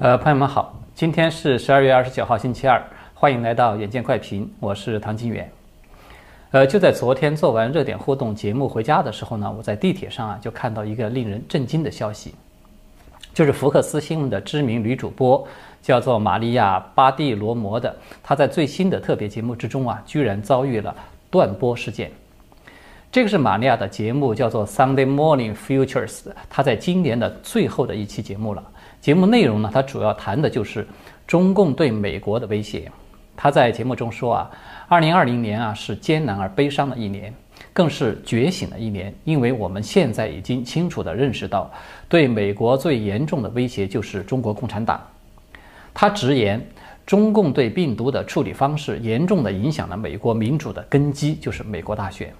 呃，朋友们好，今天是十二月二十九号，星期二，欢迎来到远见快评，我是唐金远。呃，就在昨天做完热点互动节目回家的时候呢，我在地铁上啊就看到一个令人震惊的消息，就是福克斯新闻的知名女主播叫做玛利亚巴蒂罗摩的，她在最新的特别节目之中啊，居然遭遇了断播事件。这个是玛利亚的节目，叫做 Sunday Morning Futures，她在今年的最后的一期节目了。节目内容呢，它主要谈的就是中共对美国的威胁。他在节目中说啊，二零二零年啊是艰难而悲伤的一年，更是觉醒的一年，因为我们现在已经清楚地认识到，对美国最严重的威胁就是中国共产党。他直言，中共对病毒的处理方式严重地影响了美国民主的根基，就是美国大选。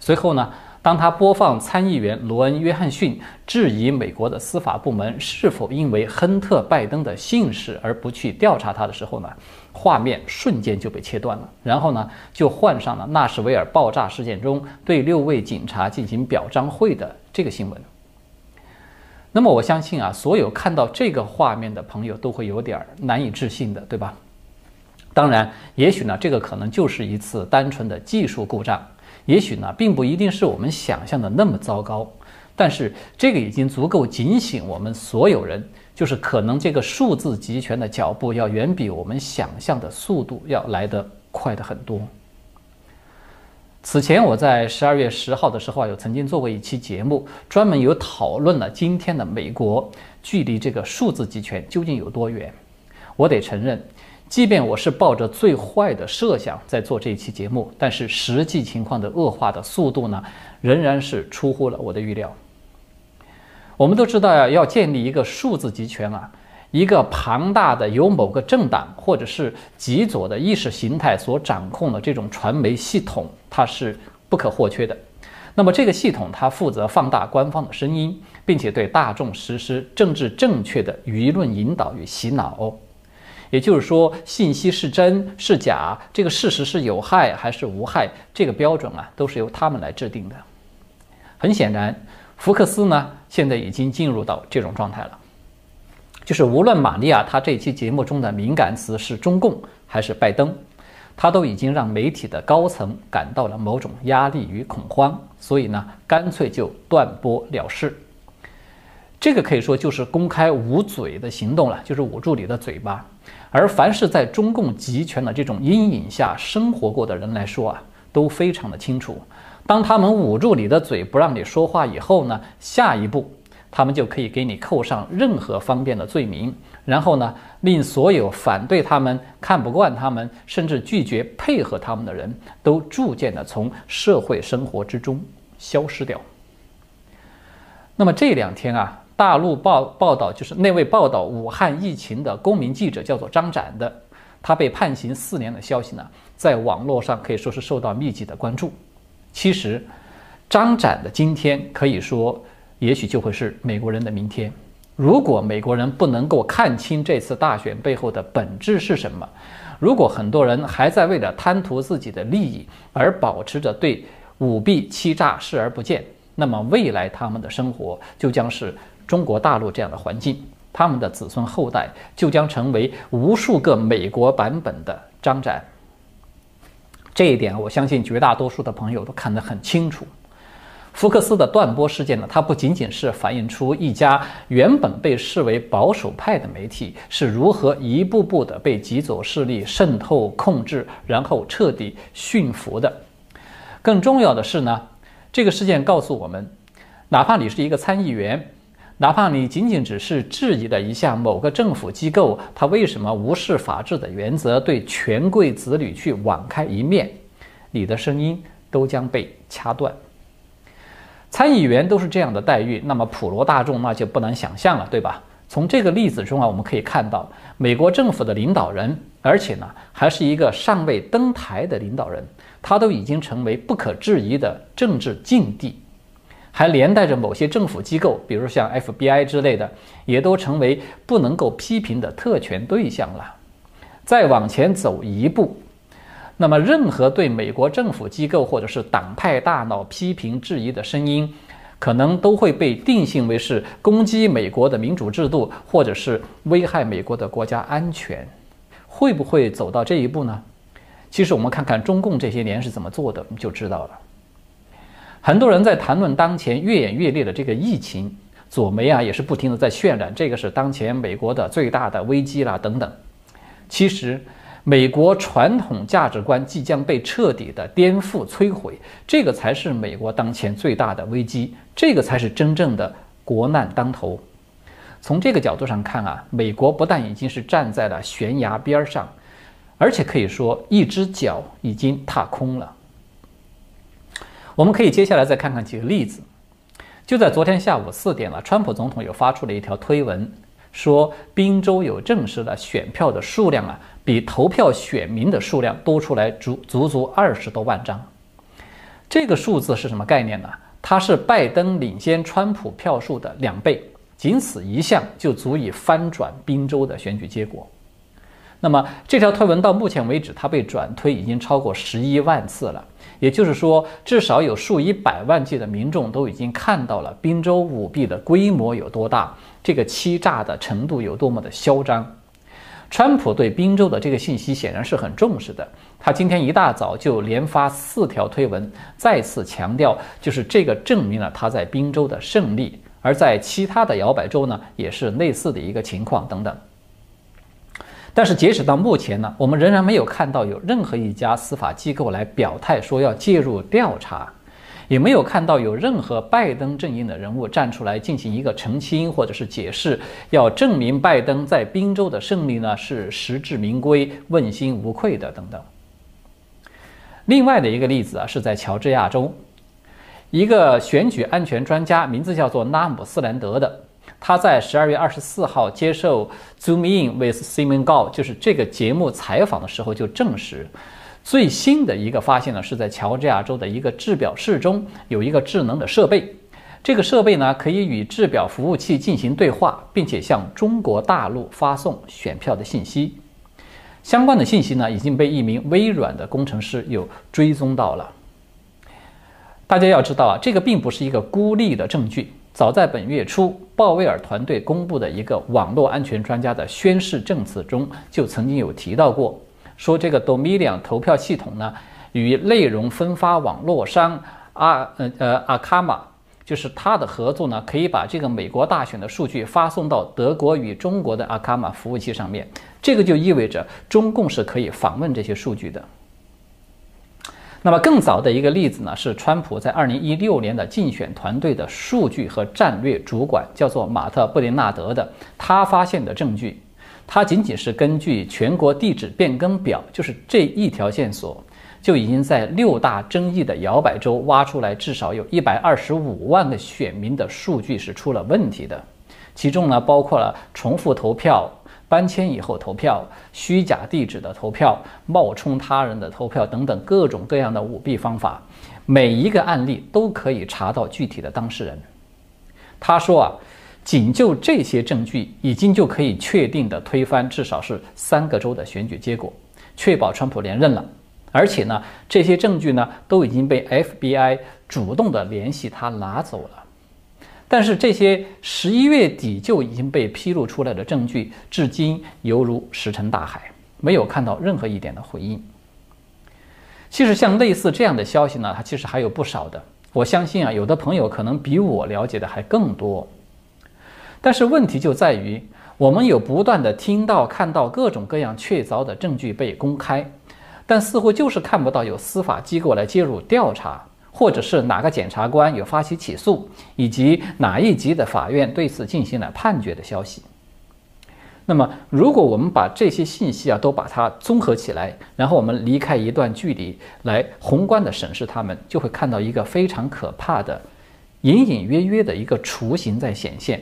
随后呢？当他播放参议员罗恩·约翰逊质疑美国的司法部门是否因为亨特·拜登的姓氏而不去调查他的时候呢，画面瞬间就被切断了。然后呢，就换上了纳什维尔爆炸事件中对六位警察进行表彰会的这个新闻。那么我相信啊，所有看到这个画面的朋友都会有点难以置信的，对吧？当然，也许呢，这个可能就是一次单纯的技术故障。也许呢，并不一定是我们想象的那么糟糕，但是这个已经足够警醒我们所有人，就是可能这个数字集权的脚步要远比我们想象的速度要来得快的很多。此前我在十二月十号的时候啊，有曾经做过一期节目，专门有讨论了今天的美国距离这个数字集权究竟有多远。我得承认。即便我是抱着最坏的设想在做这一期节目，但是实际情况的恶化的速度呢，仍然是出乎了我的预料。我们都知道呀，要建立一个数字集权啊，一个庞大的由某个政党或者是极左的意识形态所掌控的这种传媒系统，它是不可或缺的。那么这个系统它负责放大官方的声音，并且对大众实施政治正确的舆论引导与洗脑。也就是说，信息是真是假，这个事实是有害还是无害，这个标准啊，都是由他们来制定的。很显然，福克斯呢，现在已经进入到这种状态了，就是无论玛利亚她这期节目中的敏感词是中共还是拜登，他都已经让媒体的高层感到了某种压力与恐慌，所以呢，干脆就断播了事。这个可以说就是公开捂嘴的行动了，就是捂住你的嘴巴。而凡是在中共集权的这种阴影下生活过的人来说啊，都非常的清楚，当他们捂住你的嘴不让你说话以后呢，下一步他们就可以给你扣上任何方便的罪名，然后呢，令所有反对他们、看不惯他们，甚至拒绝配合他们的人都逐渐的从社会生活之中消失掉。那么这两天啊。大陆报报道，就是那位报道武汉疫情的公民记者，叫做张展的，他被判刑四年的消息呢，在网络上可以说是受到密集的关注。其实，张展的今天可以说，也许就会是美国人的明天。如果美国人不能够看清这次大选背后的本质是什么，如果很多人还在为了贪图自己的利益而保持着对舞弊欺诈视而不见，那么未来他们的生活就将是。中国大陆这样的环境，他们的子孙后代就将成为无数个美国版本的张展。这一点，我相信绝大多数的朋友都看得很清楚。福克斯的断播事件呢，它不仅仅是反映出一家原本被视为保守派的媒体是如何一步步的被极左势力渗透、控制，然后彻底驯服的。更重要的是呢，这个事件告诉我们，哪怕你是一个参议员。哪怕你仅仅只是质疑了一下某个政府机构，他为什么无视法治的原则，对权贵子女去网开一面，你的声音都将被掐断。参议员都是这样的待遇，那么普罗大众那就不难想象了，对吧？从这个例子中啊，我们可以看到，美国政府的领导人，而且呢，还是一个尚未登台的领导人，他都已经成为不可质疑的政治禁地。还连带着某些政府机构，比如像 FBI 之类的，也都成为不能够批评的特权对象了。再往前走一步，那么任何对美国政府机构或者是党派大佬批评质疑的声音，可能都会被定性为是攻击美国的民主制度，或者是危害美国的国家安全。会不会走到这一步呢？其实我们看看中共这些年是怎么做的，就知道了。很多人在谈论当前越演越烈的这个疫情，左媒啊也是不停的在渲染这个是当前美国的最大的危机啦等等。其实。美国传统价值观即将被彻底的颠覆摧毁，这个才是美国当前最大的危机，这个才是真正的国难当头。从这个角度上看啊，美国不但已经是站在了悬崖边上，而且可以说一只脚已经踏空了。我们可以接下来再看看几个例子。就在昨天下午四点了，川普总统又发出了一条推文，说宾州有证实了选票的数量啊。比投票选民的数量多出来足足足二十多万张，这个数字是什么概念呢？它是拜登领先川普票数的两倍，仅此一项就足以翻转宾州的选举结果。那么这条推文到目前为止，它被转推已经超过十一万次了，也就是说，至少有数以百万计的民众都已经看到了宾州舞弊的规模有多大，这个欺诈的程度有多么的嚣张。川普对宾州的这个信息显然是很重视的。他今天一大早就连发四条推文，再次强调，就是这个证明了他在宾州的胜利。而在其他的摇摆州呢，也是类似的一个情况等等。但是截止到目前呢，我们仍然没有看到有任何一家司法机构来表态说要介入调查。也没有看到有任何拜登阵营的人物站出来进行一个澄清或者是解释，要证明拜登在宾州的胜利呢是实至名归、问心无愧的等等。另外的一个例子啊，是在乔治亚州，一个选举安全专家，名字叫做拉姆斯兰德的，他在十二月二十四号接受 Zoom In with Simon Gao 就是这个节目采访的时候就证实。最新的一个发现呢，是在乔治亚州的一个制表室中有一个智能的设备，这个设备呢可以与制表服务器进行对话，并且向中国大陆发送选票的信息。相关的信息呢已经被一名微软的工程师又追踪到了。大家要知道啊，这个并不是一个孤立的证据。早在本月初，鲍威尔团队公布的一个网络安全专家的宣誓证词中就曾经有提到过。说这个 Dominion 投票系统呢，与内容分发网络商阿呃呃阿卡玛，就是它的合作呢，可以把这个美国大选的数据发送到德国与中国的阿卡玛服务器上面。这个就意味着中共是可以访问这些数据的。那么更早的一个例子呢，是川普在二零一六年的竞选团队的数据和战略主管叫做马特布林纳德的，他发现的证据。他仅仅是根据全国地址变更表，就是这一条线索，就已经在六大争议的摇摆州挖出来至少有一百二十五万个选民的数据是出了问题的，其中呢包括了重复投票、搬迁以后投票、虚假地址的投票、冒充他人的投票等等各种各样的舞弊方法，每一个案例都可以查到具体的当事人。他说啊。仅就这些证据，已经就可以确定的推翻至少是三个州的选举结果，确保川普连任了。而且呢，这些证据呢都已经被 FBI 主动的联系他拿走了。但是这些十一月底就已经被披露出来的证据，至今犹如石沉大海，没有看到任何一点的回应。其实像类似这样的消息呢，它其实还有不少的。我相信啊，有的朋友可能比我了解的还更多。但是问题就在于，我们有不断的听到、看到各种各样确凿的证据被公开，但似乎就是看不到有司法机构来介入调查，或者是哪个检察官有发起起诉，以及哪一级的法院对此进行了判决的消息。那么，如果我们把这些信息啊都把它综合起来，然后我们离开一段距离来宏观的审视它们，就会看到一个非常可怕的、隐隐约约的一个雏形在显现。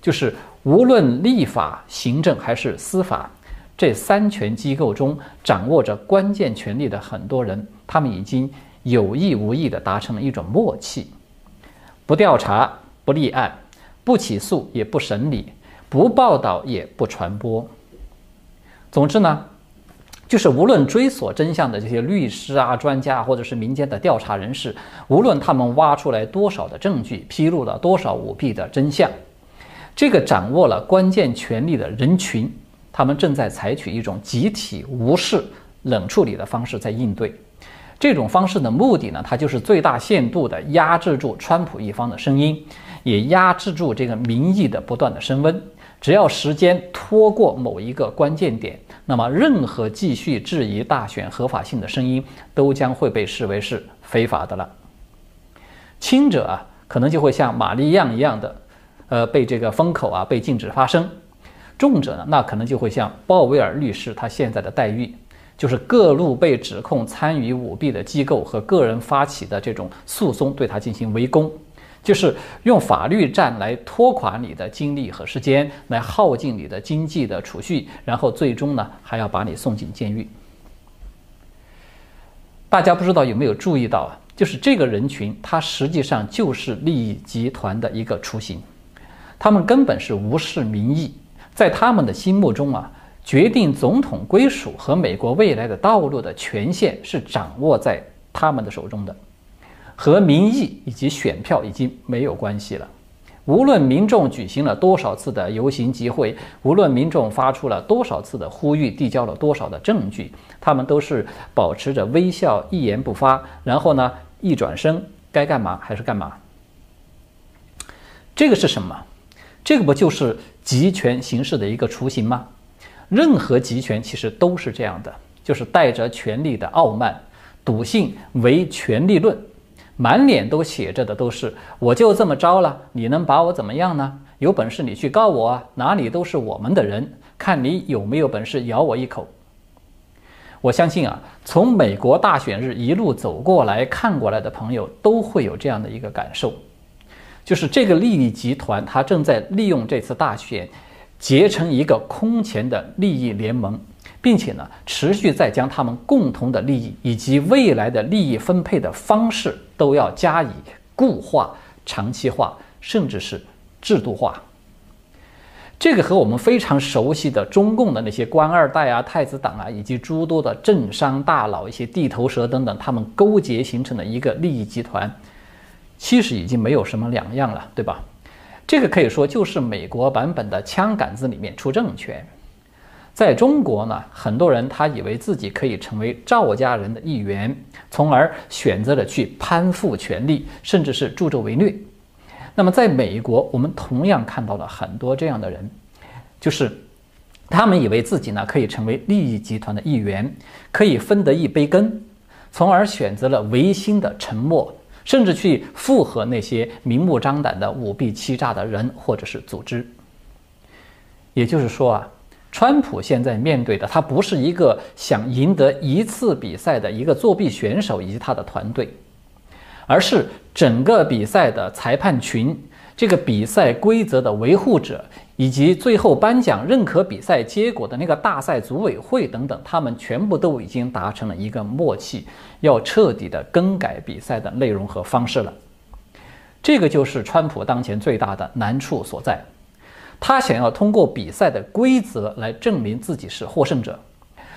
就是无论立法、行政还是司法这三权机构中掌握着关键权力的很多人，他们已经有意无意地达成了一种默契：不调查、不立案、不起诉也不审理、不报道也不传播。总之呢，就是无论追索真相的这些律师啊、专家，或者是民间的调查人士，无论他们挖出来多少的证据，披露了多少舞弊的真相，这个掌握了关键权力的人群，他们正在采取一种集体无视、冷处理的方式在应对。这种方式的目的呢，它就是最大限度地压制住川普一方的声音，也压制住这个民意的不断的升温。只要时间拖过某一个关键点，那么任何继续质疑大选合法性的声音都将会被视为是非法的了。轻者啊，可能就会像玛丽样一样的，呃，被这个封口啊，被禁止发声；重者呢，那可能就会像鲍威尔律师他现在的待遇，就是各路被指控参与舞弊的机构和个人发起的这种诉讼对他进行围攻。就是用法律战来拖垮你的精力和时间，来耗尽你的经济的储蓄，然后最终呢还要把你送进监狱。大家不知道有没有注意到啊？就是这个人群，他实际上就是利益集团的一个雏形，他们根本是无视民意，在他们的心目中啊，决定总统归属和美国未来的道路的权限是掌握在他们的手中的。和民意以及选票已经没有关系了。无论民众举行了多少次的游行集会，无论民众发出了多少次的呼吁，递交了多少的证据，他们都是保持着微笑，一言不发。然后呢，一转身，该干嘛还是干嘛。这个是什么？这个不就是集权形式的一个雏形吗？任何集权其实都是这样的，就是带着权力的傲慢、笃信唯权力论。满脸都写着的都是，我就这么着了，你能把我怎么样呢？有本事你去告我啊！哪里都是我们的人，看你有没有本事咬我一口。我相信啊，从美国大选日一路走过来看过来的朋友都会有这样的一个感受，就是这个利益集团它正在利用这次大选，结成一个空前的利益联盟。并且呢，持续在将他们共同的利益以及未来的利益分配的方式都要加以固化、长期化，甚至是制度化。这个和我们非常熟悉的中共的那些官二代啊、太子党啊，以及诸多的政商大佬、一些地头蛇等等，他们勾结形成的一个利益集团，其实已经没有什么两样了，对吧？这个可以说就是美国版本的枪杆子里面出政权。在中国呢，很多人他以为自己可以成为赵家人的一员，从而选择了去攀附权力，甚至是助纣为虐。那么，在美国，我们同样看到了很多这样的人，就是他们以为自己呢可以成为利益集团的一员，可以分得一杯羹，从而选择了违心的沉默，甚至去附和那些明目张胆的舞弊欺诈的人或者是组织。也就是说啊。川普现在面对的，他不是一个想赢得一次比赛的一个作弊选手以及他的团队，而是整个比赛的裁判群、这个比赛规则的维护者，以及最后颁奖认可比赛结果的那个大赛组委会等等，他们全部都已经达成了一个默契，要彻底的更改比赛的内容和方式了。这个就是川普当前最大的难处所在。他想要通过比赛的规则来证明自己是获胜者，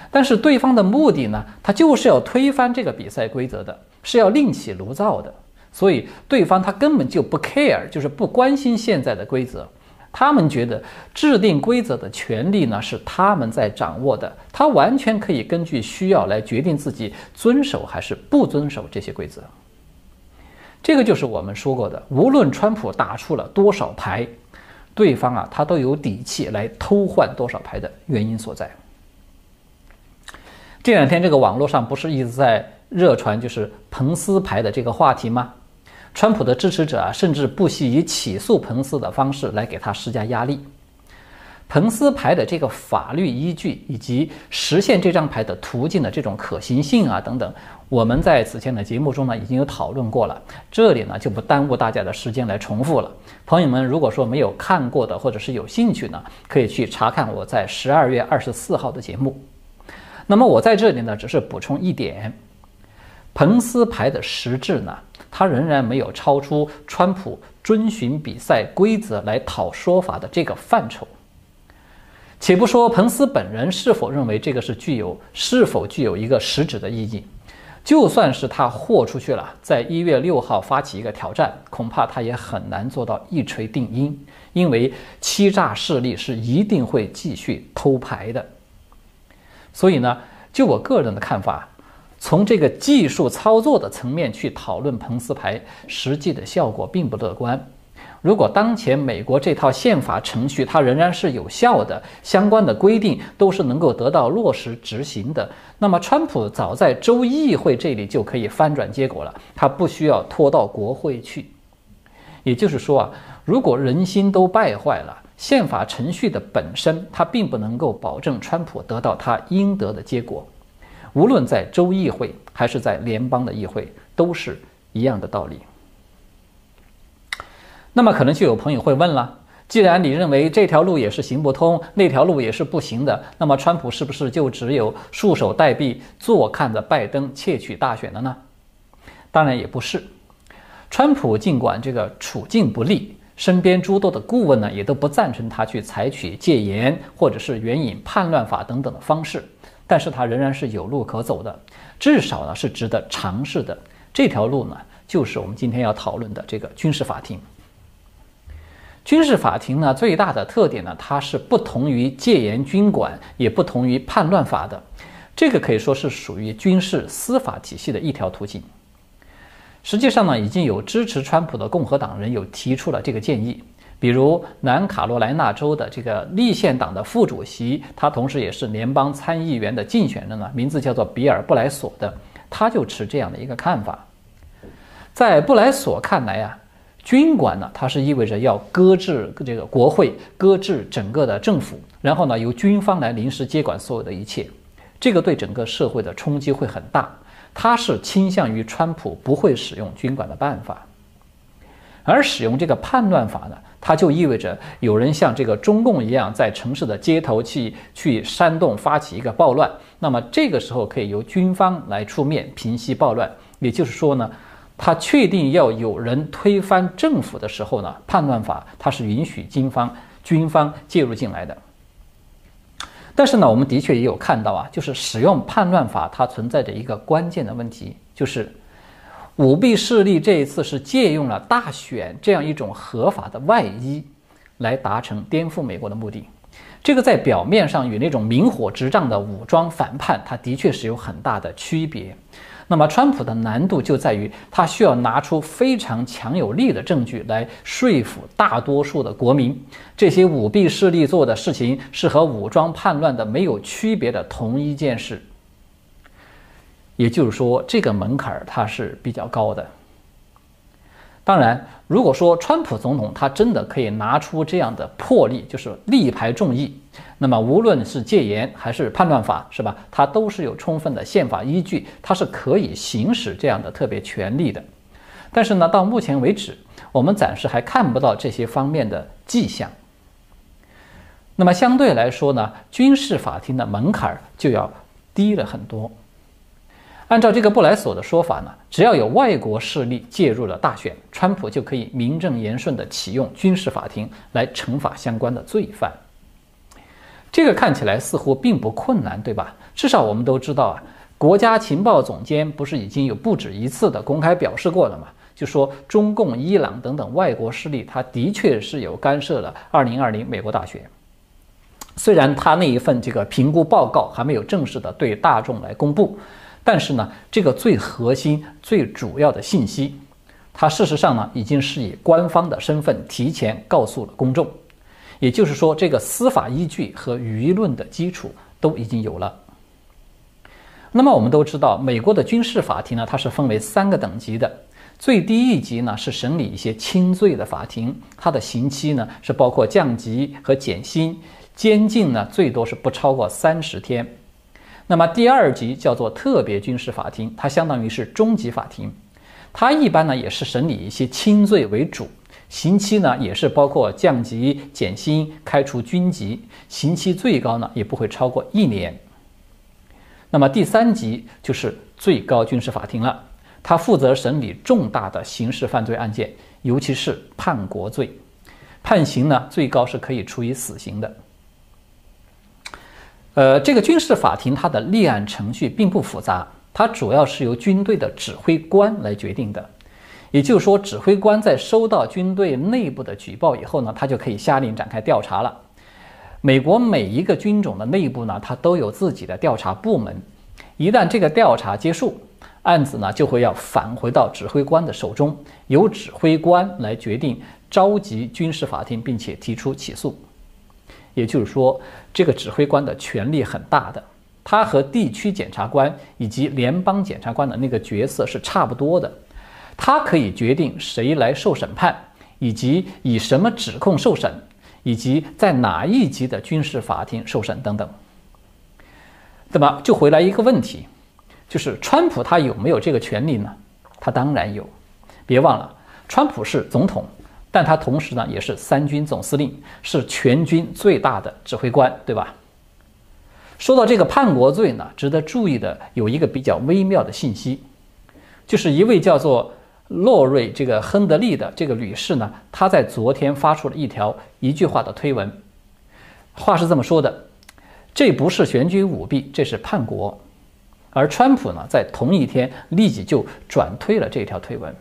但是对方的目的呢？他就是要推翻这个比赛规则的，是要另起炉灶的。所以对方他根本就不 care，就是不关心现在的规则。他们觉得制定规则的权利呢是他们在掌握的，他完全可以根据需要来决定自己遵守还是不遵守这些规则。这个就是我们说过的，无论川普打出了多少牌。对方啊，他都有底气来偷换多少牌的原因所在。这两天这个网络上不是一直在热传就是彭斯牌的这个话题吗？川普的支持者啊，甚至不惜以起诉彭斯的方式来给他施加压力。彭斯牌的这个法律依据以及实现这张牌的途径的这种可行性啊等等。我们在此前的节目中呢已经有讨论过了，这里呢就不耽误大家的时间来重复了。朋友们，如果说没有看过的或者是有兴趣呢，可以去查看我在十二月二十四号的节目。那么我在这里呢只是补充一点，彭斯牌的实质呢，他仍然没有超出川普遵循比赛规则来讨说法的这个范畴。且不说彭斯本人是否认为这个是具有是否具有一个实质的意义，就算是他豁出去了，在一月六号发起一个挑战，恐怕他也很难做到一锤定音，因为欺诈势力是一定会继续偷牌的。所以呢，就我个人的看法，从这个技术操作的层面去讨论彭斯牌，实际的效果并不乐观。如果当前美国这套宪法程序它仍然是有效的，相关的规定都是能够得到落实执行的，那么川普早在州议会这里就可以翻转结果了，他不需要拖到国会去。也就是说啊，如果人心都败坏了，宪法程序的本身它并不能够保证川普得到他应得的结果，无论在州议会还是在联邦的议会，都是一样的道理。那么可能就有朋友会问了：既然你认为这条路也是行不通，那条路也是不行的，那么川普是不是就只有束手待毙，坐看着拜登窃取大选了呢？当然也不是。川普尽管这个处境不利，身边诸多的顾问呢也都不赞成他去采取戒严或者是援引叛乱法等等的方式，但是他仍然是有路可走的，至少呢是值得尝试的。这条路呢，就是我们今天要讨论的这个军事法庭。军事法庭呢，最大的特点呢，它是不同于戒严军管，也不同于叛乱法的。这个可以说是属于军事司法体系的一条途径。实际上呢，已经有支持川普的共和党人有提出了这个建议，比如南卡罗来纳州的这个立宪党的副主席，他同时也是联邦参议员的竞选人呢，名字叫做比尔布莱索的，他就持这样的一个看法。在布莱索看来啊。军管呢，它是意味着要搁置这个国会，搁置整个的政府，然后呢由军方来临时接管所有的一切，这个对整个社会的冲击会很大。他是倾向于川普不会使用军管的办法，而使用这个叛乱法呢，它就意味着有人像这个中共一样，在城市的街头去去煽动发起一个暴乱，那么这个时候可以由军方来出面平息暴乱。也就是说呢。他确定要有人推翻政府的时候呢，叛乱法它是允许军方军方介入进来的。但是呢，我们的确也有看到啊，就是使用叛乱法它存在着一个关键的问题，就是舞弊势力这一次是借用了大选这样一种合法的外衣，来达成颠覆美国的目的。这个在表面上与那种明火执仗的武装反叛，它的确是有很大的区别。那么，川普的难度就在于他需要拿出非常强有力的证据来说服大多数的国民，这些舞弊势力做的事情是和武装叛乱的没有区别的同一件事。也就是说，这个门槛儿它是比较高的。当然，如果说川普总统他真的可以拿出这样的魄力，就是力排众议，那么无论是戒严还是叛乱法，是吧？他都是有充分的宪法依据，他是可以行使这样的特别权利的。但是呢，到目前为止，我们暂时还看不到这些方面的迹象。那么相对来说呢，军事法庭的门槛就要低了很多。按照这个布莱索的说法呢，只要有外国势力介入了大选，川普就可以名正言顺地启用军事法庭来惩罚相关的罪犯。这个看起来似乎并不困难，对吧？至少我们都知道啊，国家情报总监不是已经有不止一次的公开表示过了吗？就说中共、伊朗等等外国势力，他的确是有干涉了2020美国大选。虽然他那一份这个评估报告还没有正式的对大众来公布。但是呢，这个最核心、最主要的信息，它事实上呢，已经是以官方的身份提前告诉了公众。也就是说，这个司法依据和舆论的基础都已经有了。那么我们都知道，美国的军事法庭呢，它是分为三个等级的。最低一级呢，是审理一些轻罪的法庭，它的刑期呢是包括降级和减薪，监禁呢最多是不超过三十天。那么第二级叫做特别军事法庭，它相当于是中级法庭，它一般呢也是审理一些轻罪为主，刑期呢也是包括降级、减薪、开除军籍，刑期最高呢也不会超过一年。那么第三级就是最高军事法庭了，它负责审理重大的刑事犯罪案件，尤其是叛国罪，判刑呢最高是可以处以死刑的。呃，这个军事法庭它的立案程序并不复杂，它主要是由军队的指挥官来决定的。也就是说，指挥官在收到军队内部的举报以后呢，他就可以下令展开调查了。美国每一个军种的内部呢，它都有自己的调查部门。一旦这个调查结束，案子呢就会要返回到指挥官的手中，由指挥官来决定召集军事法庭，并且提出起诉。也就是说，这个指挥官的权力很大的，他和地区检察官以及联邦检察官的那个角色是差不多的。他可以决定谁来受审判，以及以什么指控受审，以及在哪一级的军事法庭受审等等。那么就回来一个问题，就是川普他有没有这个权利呢？他当然有。别忘了，川普是总统，但他同时呢也是三军总司令，是全军最大的指挥官，对吧？说到这个叛国罪呢，值得注意的有一个比较微妙的信息，就是一位叫做。洛瑞这个亨德利的这个女士呢，她在昨天发出了一条一句话的推文，话是这么说的：“这不是选举舞弊，这是叛国。”而川普呢，在同一天立即就转推了这条推文。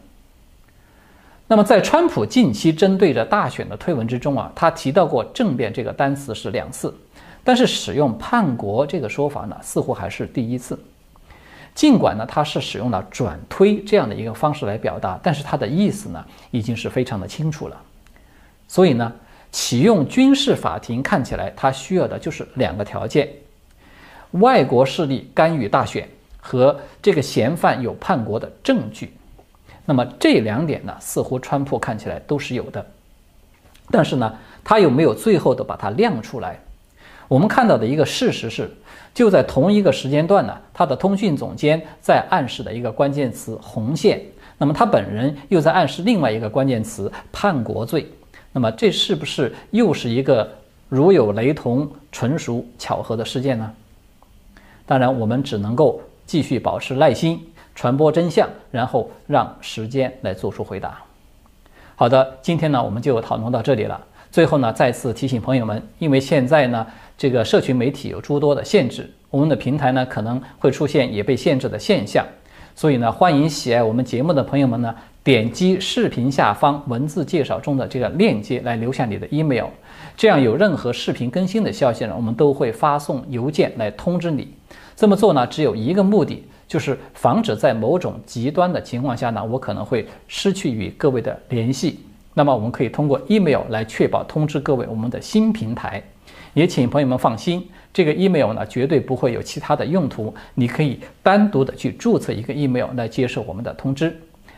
那么，在川普近期针对着大选的推文之中啊，他提到过“政变”这个单词是两次，但是使用“叛国”这个说法呢，似乎还是第一次。尽管呢，他是使用了转推这样的一个方式来表达，但是他的意思呢，已经是非常的清楚了。所以呢，启用军事法庭看起来，他需要的就是两个条件：外国势力干预大选和这个嫌犯有叛国的证据。那么这两点呢，似乎川普看起来都是有的。但是呢，他有没有最后的把它亮出来？我们看到的一个事实是。就在同一个时间段呢，他的通讯总监在暗示的一个关键词“红线”，那么他本人又在暗示另外一个关键词“叛国罪”。那么这是不是又是一个如有雷同、纯属巧合的事件呢？当然，我们只能够继续保持耐心，传播真相，然后让时间来做出回答。好的，今天呢我们就讨论到这里了。最后呢，再次提醒朋友们，因为现在呢。这个社群媒体有诸多的限制，我们的平台呢可能会出现也被限制的现象，所以呢，欢迎喜爱我们节目的朋友们呢，点击视频下方文字介绍中的这个链接来留下你的 email，这样有任何视频更新的消息呢，我们都会发送邮件来通知你。这么做呢，只有一个目的，就是防止在某种极端的情况下呢，我可能会失去与各位的联系。那么我们可以通过 email 来确保通知各位我们的新平台。也请朋友们放心，这个 email 呢绝对不会有其他的用途，你可以单独的去注册一个 email 来接受我们的通知。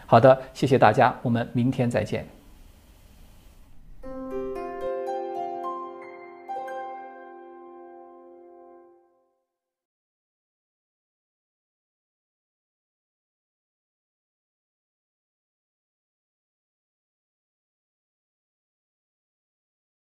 好的，谢谢大家，我们明天再见。